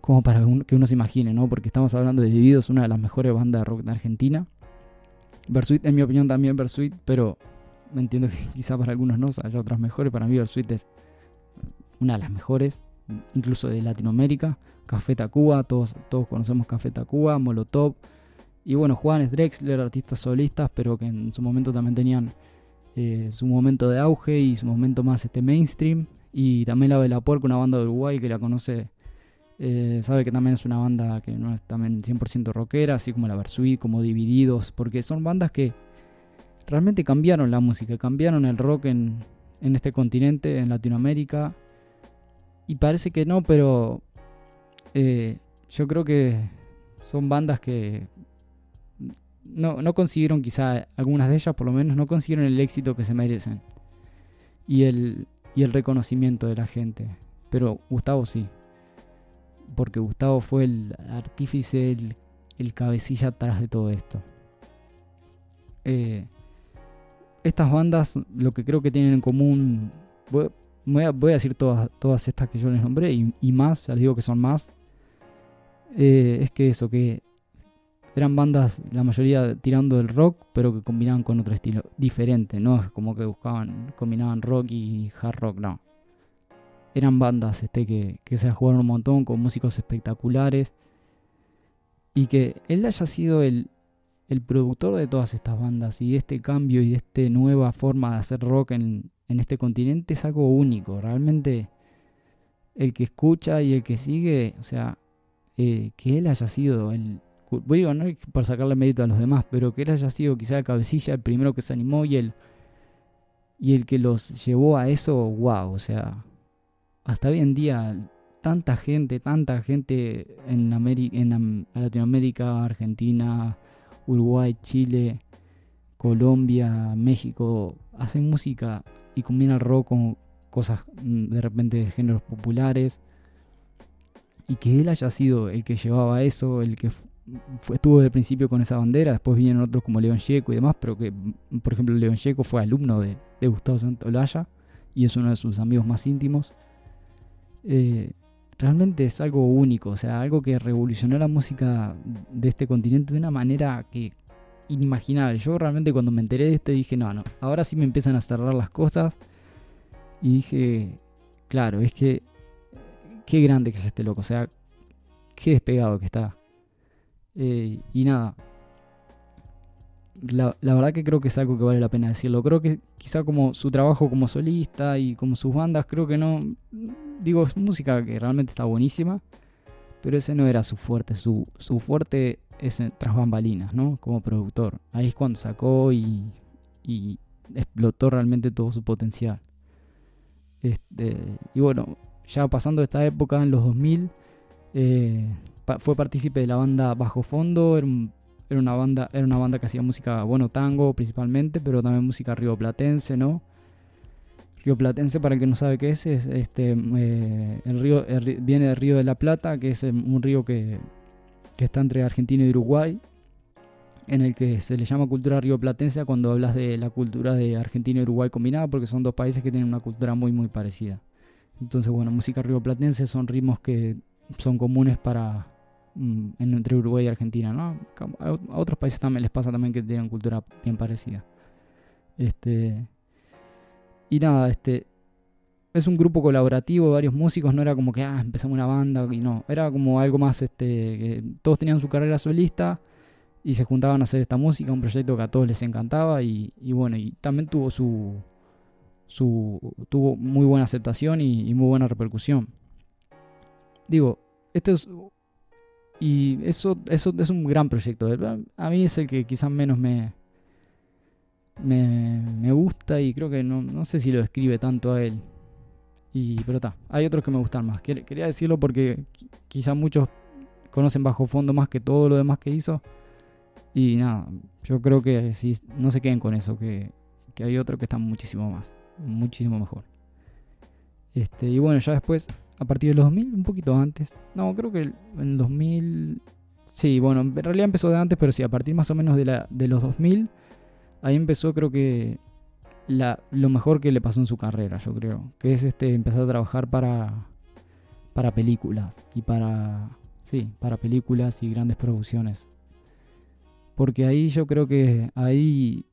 Como para que uno se imagine, ¿no? Porque estamos hablando de Divididos, una de las mejores bandas de rock de Argentina Versuit, en mi opinión, también Versuit, pero me entiendo que <laughs> quizá para algunos no haya otras mejores. Para mí, Versuit es una de las mejores, incluso de Latinoamérica. Café Tacuba, todos, todos conocemos Café Tacuba, Molotov. Y bueno, Juanes Drexler, artistas solistas, pero que en su momento también tenían eh, su momento de auge y su momento más este mainstream. Y también la Vela Puerca, una banda de Uruguay que la conoce, eh, sabe que también es una banda que no es también 100% rockera, así como la Versuit, como Divididos, porque son bandas que realmente cambiaron la música, cambiaron el rock en, en este continente, en Latinoamérica. Y parece que no, pero eh, yo creo que son bandas que no, no consiguieron quizá, algunas de ellas por lo menos, no consiguieron el éxito que se merecen. Y el, y el reconocimiento de la gente. Pero Gustavo sí. Porque Gustavo fue el artífice, el, el cabecilla atrás de todo esto. Eh, estas bandas, lo que creo que tienen en común, voy, a, decir todas, todas estas que yo les nombré y, más, ya les digo que son más, eh, es que eso, que eran bandas, la mayoría tirando del rock, pero que combinaban con otro estilo diferente, no es como que buscaban, combinaban rock y hard rock, no. Eran bandas este, que, se jugaron un montón con músicos espectaculares y que él haya sido el, el productor de todas estas bandas y de este cambio y de esta nueva forma de hacer rock en, en este continente es algo único. Realmente el que escucha y el que sigue, o sea, eh, que él haya sido el... Bueno, no para sacarle mérito a los demás, pero que él haya sido quizá el cabecilla, el primero que se animó y el, y el que los llevó a eso, wow, o sea, hasta hoy en día tanta gente, tanta gente en, en Latinoamérica, Argentina, Uruguay, Chile, Colombia, México, hacen música y combina el rock con cosas mm, de repente de géneros populares. Y que él haya sido el que llevaba eso, el que estuvo desde el principio con esa bandera, después vienen otros como León Checo y demás, pero que, por ejemplo, León Checo fue alumno de, Gustavo Santolaya y es uno de sus amigos más íntimos. Eh, realmente es algo único, o sea, algo que revolucionó la música de este continente de una manera que inimaginable. Yo realmente cuando me enteré de este dije, no, no, ahora sí me empiezan a cerrar las cosas. Y dije, claro, es que qué grande que es este loco, o sea, qué despegado que está. Eh, y nada, la, verdad que creo que es algo que vale la pena decirlo. Creo que quizá como su trabajo como solista y como sus bandas, creo que no... Digo, es música que realmente está buenísima, pero ese no era su fuerte. Su, su fuerte es tras bambalinas, ¿no? Como productor. Ahí es cuando sacó y, explotó realmente todo su potencial. Este, y bueno, ya pasando esta época, en los 2000, eh, fue partícipe de la banda Bajo Fondo, era una banda, era una banda que hacía música, bueno, tango principalmente, pero también música rioplatense, ¿no? Rioplatense, para el que no sabe qué es, es este, eh, el río viene del río de la Plata, que es eh, un río que, que, está entre Argentina y Uruguay, en el que se le llama cultura rioplatense cuando hablas de la cultura de Argentina y Uruguay combinada, porque son dos países que tienen una cultura muy, muy parecida. Entonces, bueno, música rioplatense son ritmos que son comunes para, entre Uruguay y Argentina, ¿no? A otros países también les pasa también que tienen cultura bien parecida. Este y nada, este es un grupo colaborativo, varios músicos, no era como que ah, empezamos una banda y no, era como algo más este todos tenían su carrera solista y se juntaban a hacer esta música, un proyecto que a todos les encantaba y, bueno, y también tuvo su su tuvo muy buena aceptación y, y muy buena repercusión. Digo, este es y eso, eso es un gran proyecto. A mí es el que quizás menos me, me, gusta y creo que no, no, sé si lo describe tanto a él. Y, pero está, hay otros que me gustan más. Quería decirlo porque quizás muchos conocen Bajo Fondo más que todo lo demás que hizo. Y nada, yo creo que si no se queden con eso, que, que hay otro que está muchísimo más, muchísimo mejor. Este, y bueno, ya después a partir de los 2000, un poquito antes. No, creo que en el 2000... Sí, bueno, en realidad empezó de antes, pero sí, a partir más o menos de, la, de los 2000, ahí empezó creo que la, lo mejor que le pasó en su carrera, yo creo. Que es este empezar a trabajar para, para películas y para... Sí, para películas y grandes producciones. Porque ahí yo creo que ahí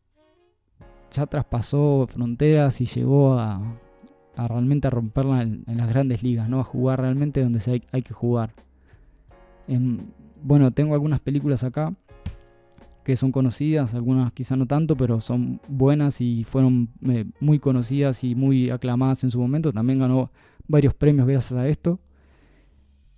ya traspasó fronteras y llegó a, realmente a romperla en, las grandes ligas, ¿no? A jugar realmente donde se hay, que jugar. bueno, tengo algunas películas acá que son conocidas, algunas quizá no tanto, pero son buenas y fueron eh, muy conocidas y muy aclamadas en su momento. También ganó varios premios gracias a esto.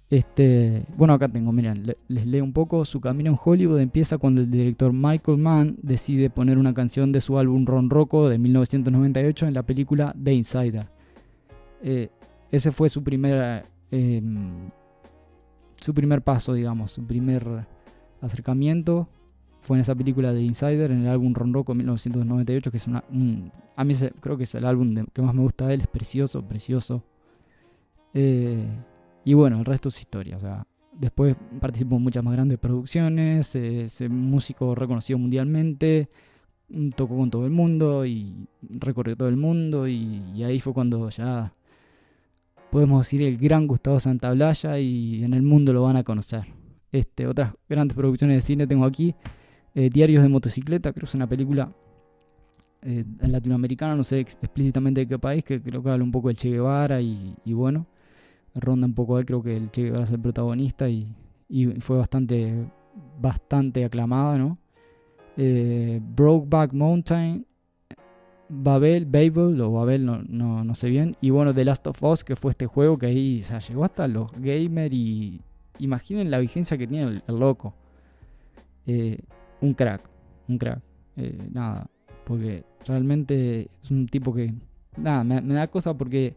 Este, bueno, acá tengo, miren, les leo un poco. Su camino en Hollywood empieza cuando el director Michael Mann decide poner una canción de su álbum Ron Rocco de 1998 en la película The Insider. Eh, ese fue su primer, em, su primer paso, digamos, su primer acercamiento fue en esa película de Insider, en el álbum Ron Rocco 1998, que es una, a mí creo que es el álbum que más me gusta de él, es precioso, precioso. Eh, y bueno, el resto es historia, o sea, después participó en muchas más grandes producciones, es músico reconocido mundialmente, tocó con todo el mundo y recorrió todo el mundo y ahí fue cuando ya podemos decir el gran Gustavo Santaolalla y en el mundo lo van a conocer. Este, otras grandes producciones de cine tengo aquí. Eh, Diarios de motocicleta, creo que es una película eh, latinoamericana, no sé explícitamente de qué país, que creo que habla un poco del Che Guevara y, bueno, ronda un poco ahí, creo que el Che Guevara es el protagonista y, fue bastante, bastante aclamada, ¿no? Eh, Brokeback Mountain, Babel, Babel o Babel, no, no, sé bien. Y bueno, The Last of Us, que fue este juego que ahí o llegó hasta los gamers y imaginen la vigencia que tiene el, loco. Eh, un crack, un crack. Eh, nada, porque realmente es un tipo que, nada, me, da cosa porque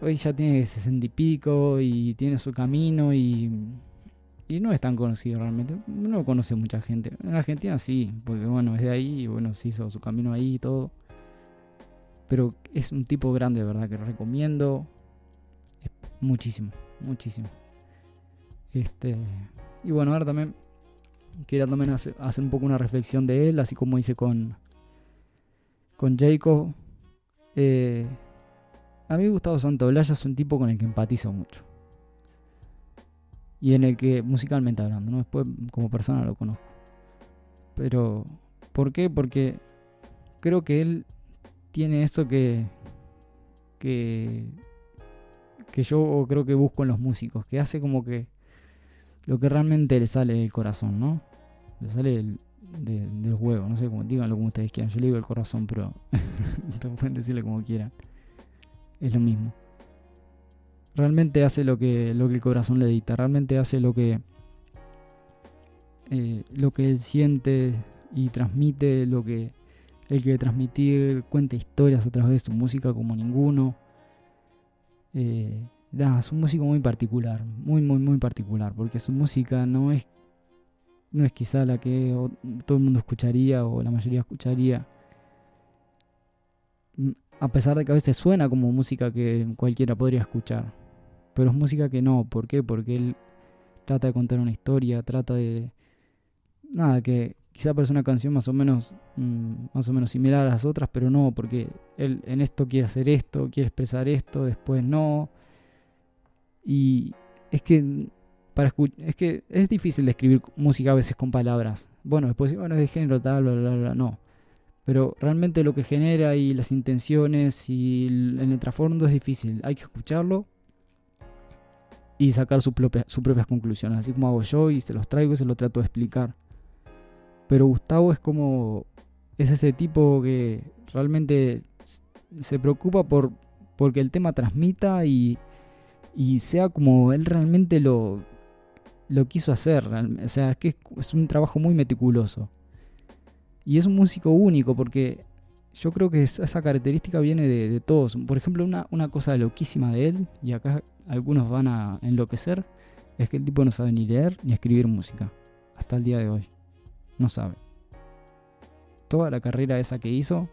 hoy ya tiene sesenta y pico y tiene su camino y, y no es tan conocido realmente. No conoce mucha gente. En Argentina sí, porque bueno, es de ahí y bueno, se hizo su camino ahí y todo. Pero es un tipo grande, ¿verdad? Que lo recomiendo muchísimo, muchísimo. Este, y bueno, ahora también Quería también hacer, un poco una reflexión de él, así como hice con, con Jacob. Eh, a mí Gustavo Santaolalla es un tipo con el que empatizo mucho. Y en el que, musicalmente hablando, ¿no? después como persona lo conozco. Pero, ¿por qué? Porque creo que él tiene eso que, que, que yo creo que busco en los músicos, que hace como que lo que realmente le sale del corazón, ¿no? Le sale del, de, del huevo, no sé cómo díganlo como ustedes quieran. Yo le digo el corazón, pero <laughs> pueden decirle como quieran. Es lo mismo. Realmente hace lo que, lo que el corazón le dicta, realmente hace lo que, eh, lo que él siente y transmite, lo que él quiere transmitir, cuenta historias a través de su música como ninguno. Eh, es un músico muy particular, muy, muy, muy particular, porque su música no es, no es quizá la que todo el mundo escucharía o la mayoría escucharía. Mm, a pesar de que a veces suena como música que cualquiera podría escuchar. Pero es música que no. ¿Por qué? Porque él trata de contar una historia, trata de... Nada, que quizá parece una canción más o menos mm, más o menos similar a las otras, pero no, porque él en esto quiere hacer esto, quiere expresar esto, después no y es que para es que es difícil describir música a veces con palabras. Bueno, después bueno, es de género tal, bla, bla, bla, no. Pero realmente lo que genera y las intenciones y el, el trasfondo es difícil. Hay que escucharlo y sacar sus propias conclusiones, así como hago yo y se los traigo y se lo trato de explicar. Pero Gustavo es como es ese tipo que realmente se preocupa por porque el tema transmita y y sea como él realmente lo, lo quiso hacer. O sea, es que es un trabajo muy meticuloso. Y es un músico único porque yo creo que esa característica viene de, todos. Por ejemplo, una, cosa loquísima de él, y acá algunos van a enloquecer, es que el tipo no sabe ni leer ni escribir música. Hasta el día de hoy. No sabe. Toda la carrera esa que hizo,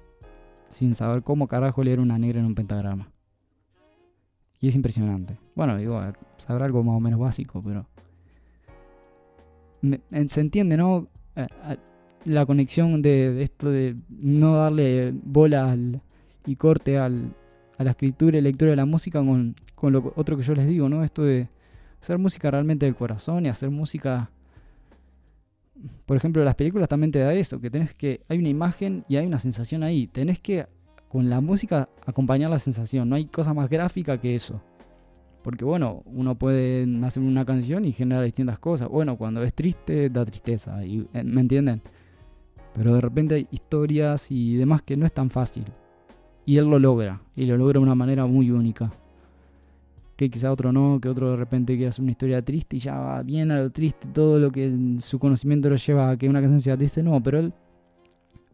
sin saber cómo carajo leer una negra en un pentagrama. Y es impresionante. Bueno, digo, sabrá algo más o menos básico, pero... se entiende, ¿no? La conexión de, esto de no darle bola y corte al, a la escritura y lectura de la música con, con lo otro que yo les digo, ¿no? Esto de hacer música realmente del corazón y hacer música por ejemplo, las películas también te da eso, que tenés que, hay una imagen y hay una sensación ahí. Tenés que, con la música, acompañar la sensación. No hay cosa más gráfica que eso. Porque bueno, uno puede hacer una canción y generar distintas cosas. Bueno, cuando es triste, da tristeza. Y, eh, ¿Me entienden? Pero de repente hay historias y demás que no es tan fácil. Y él lo logra. Y lo logra de una manera muy única. Que quizá otro no, que otro de repente quiere hacer una historia triste y ya va bien a lo triste, todo lo que su conocimiento lo lleva a que una canción sea triste. No, pero él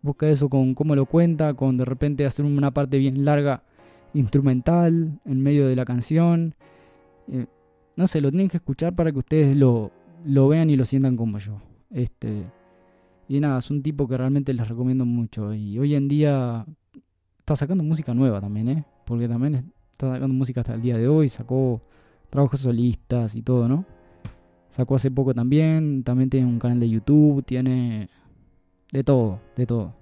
busca eso con cómo lo cuenta, con de repente hacer una parte bien larga instrumental en medio de la canción eh, no sé, lo tienen que escuchar para que ustedes lo, lo vean y lo sientan como yo. Este, y nada, es un tipo que realmente les recomiendo mucho. Y hoy en día está sacando música nueva también, ¿eh? Porque también está sacando música hasta el día de hoy. Sacó trabajos solistas y todo, ¿no? Sacó hace poco también. También tiene un canal de YouTube. Tiene de todo, de todo.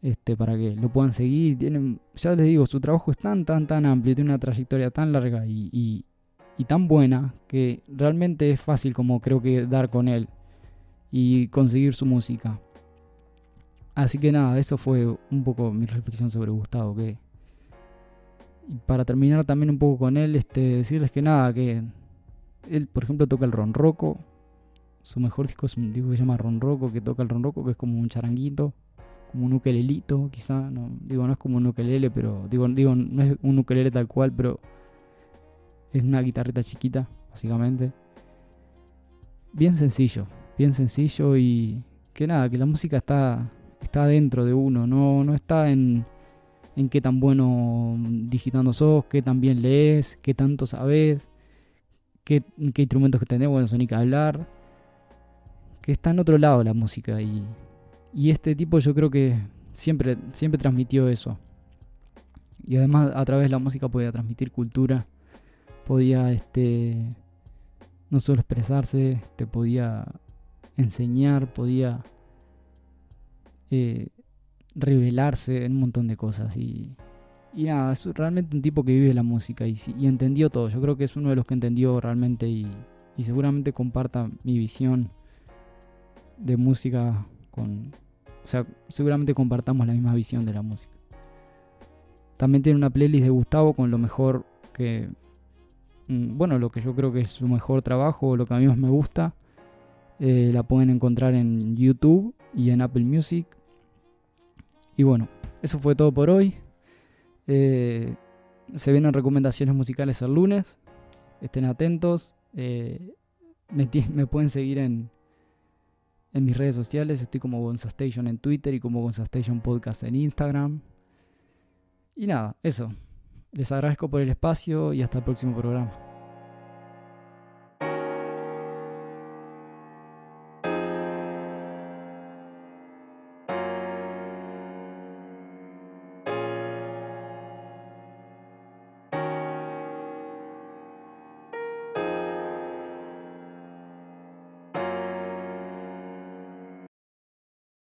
Este, para que lo puedan seguir. Tienen, ya les digo, su trabajo es tan, tan, tan amplio, tiene una trayectoria tan larga y, y, tan buena que realmente es fácil como creo que dar con él y conseguir su música. Así que nada, eso fue un poco mi reflexión sobre Gustavo. Que, y para terminar también un poco con él, este, decirles que nada, que él por ejemplo toca el ronroco. Su mejor disco es un disco que se llama Ronroco, que toca el ronroco, que es como un charanguito como un ukelelito, quizá, no, digo, no es como un ukelele, pero digo, digo, no es un ukelele tal cual, pero es una guitarrita chiquita, básicamente. Bien sencillo, bien sencillo y que nada, que la música está, está dentro de uno, no, no está en, en qué tan bueno digitando sos, qué tan bien lees, qué tanto sabes, qué, instrumentos que tenés, bueno, son ni que hablar, que está en otro lado la música y y este tipo yo creo que siempre, siempre transmitió eso. Y además a través de la música podía transmitir cultura, podía este, no solo expresarse, te podía enseñar, podía eh, revelarse en un montón de cosas. Y, y nada, es realmente un tipo que vive la música y, y, entendió todo. Yo creo que es uno de los que entendió realmente y, y seguramente comparta mi visión de música o sea, seguramente compartamos la misma visión de la música. También tiene una playlist de Gustavo con lo mejor que... Mm, bueno, lo que yo creo que es su mejor trabajo, lo que a mí más me gusta. Eh, la pueden encontrar en YouTube y en Apple Music. Y bueno, eso fue todo por hoy. Eh, se vienen recomendaciones musicales el lunes. Estén atentos. Eh, me, pueden seguir en, en mis redes sociales. Estoy como Gonzastation en Twitter y como Gonzastation Podcast en Instagram. Y nada, eso. Les agradezco por el espacio y hasta el próximo programa.